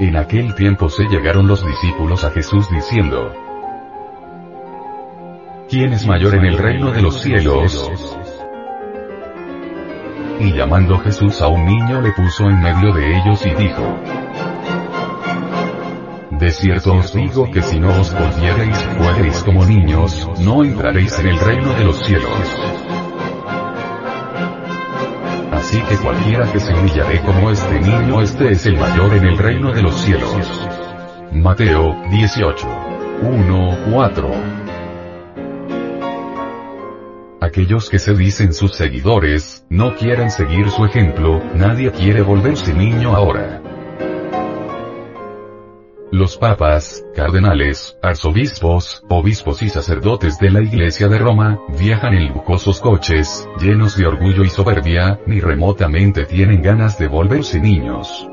En aquel tiempo se llegaron los discípulos a Jesús diciendo, ¿Quién es mayor en el reino de los cielos? Y llamando Jesús a un niño le puso en medio de ellos y dijo, De cierto os digo que si no os volviereis fuereis como niños, no entraréis en el reino de los cielos. Así que cualquiera que se humillaré como este niño este es el mayor en el reino de los cielos. Mateo, 18. 1, 4 aquellos que se dicen sus seguidores, no quieren seguir su ejemplo, nadie quiere volverse niño ahora. Los papas, cardenales, arzobispos, obispos y sacerdotes de la Iglesia de Roma, viajan en lujosos coches, llenos de orgullo y soberbia, ni remotamente tienen ganas de volverse niños.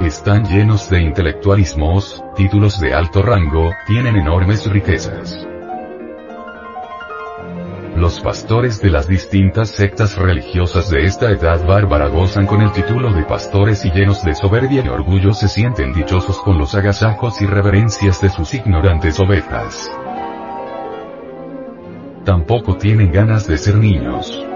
Están llenos de intelectualismos, títulos de alto rango, tienen enormes riquezas. Los pastores de las distintas sectas religiosas de esta edad bárbara gozan con el título de pastores y llenos de soberbia y orgullo se sienten dichosos con los agasajos y reverencias de sus ignorantes ovejas. Tampoco tienen ganas de ser niños.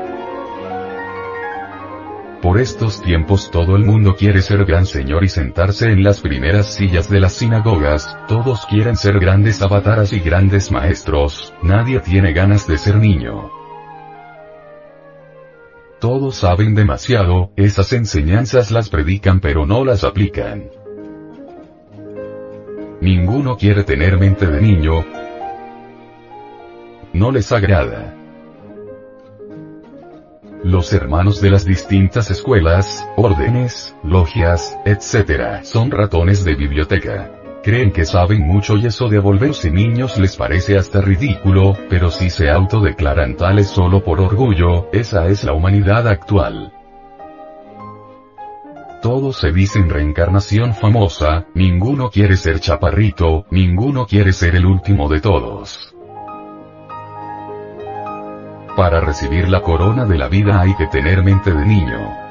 Por estos tiempos todo el mundo quiere ser gran señor y sentarse en las primeras sillas de las sinagogas, todos quieren ser grandes avataras y grandes maestros, nadie tiene ganas de ser niño. Todos saben demasiado, esas enseñanzas las predican pero no las aplican. Ninguno quiere tener mente de niño. No les agrada. Los hermanos de las distintas escuelas, órdenes, logias, etc. son ratones de biblioteca. Creen que saben mucho y eso de volverse niños les parece hasta ridículo, pero si se autodeclaran tales solo por orgullo, esa es la humanidad actual. Todos se dicen reencarnación famosa, ninguno quiere ser chaparrito, ninguno quiere ser el último de todos. Para recibir la corona de la vida hay que tener mente de niño.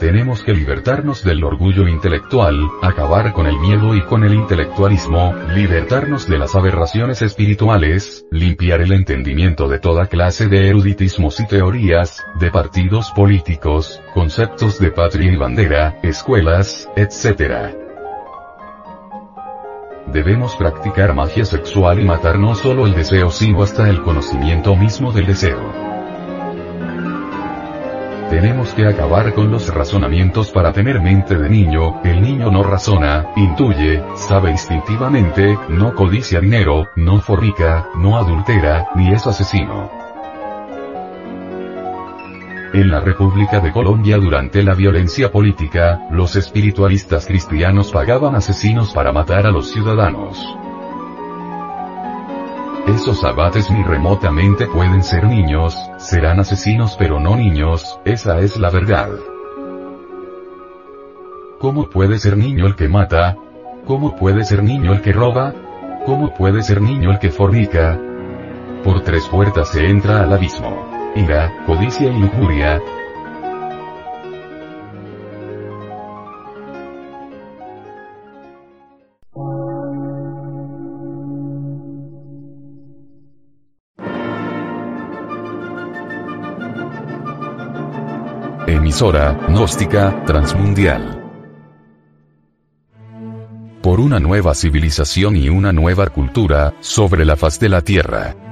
Tenemos que libertarnos del orgullo intelectual, acabar con el miedo y con el intelectualismo, libertarnos de las aberraciones espirituales, limpiar el entendimiento de toda clase de eruditismos y teorías, de partidos políticos, conceptos de patria y bandera, escuelas, etc. Debemos practicar magia sexual y matar no solo el deseo sino hasta el conocimiento mismo del deseo. Tenemos que acabar con los razonamientos para tener mente de niño, el niño no razona, intuye, sabe instintivamente, no codicia dinero, no forrica, no adultera, ni es asesino. En la República de Colombia durante la violencia política, los espiritualistas cristianos pagaban asesinos para matar a los ciudadanos. Esos abates ni remotamente pueden ser niños, serán asesinos pero no niños, esa es la verdad. ¿Cómo puede ser niño el que mata? ¿Cómo puede ser niño el que roba? ¿Cómo puede ser niño el que fornica? Por tres puertas se entra al abismo ira, codicia y lujuria. Emisora, gnóstica, transmundial. Por una nueva civilización y una nueva cultura, sobre la faz de la Tierra.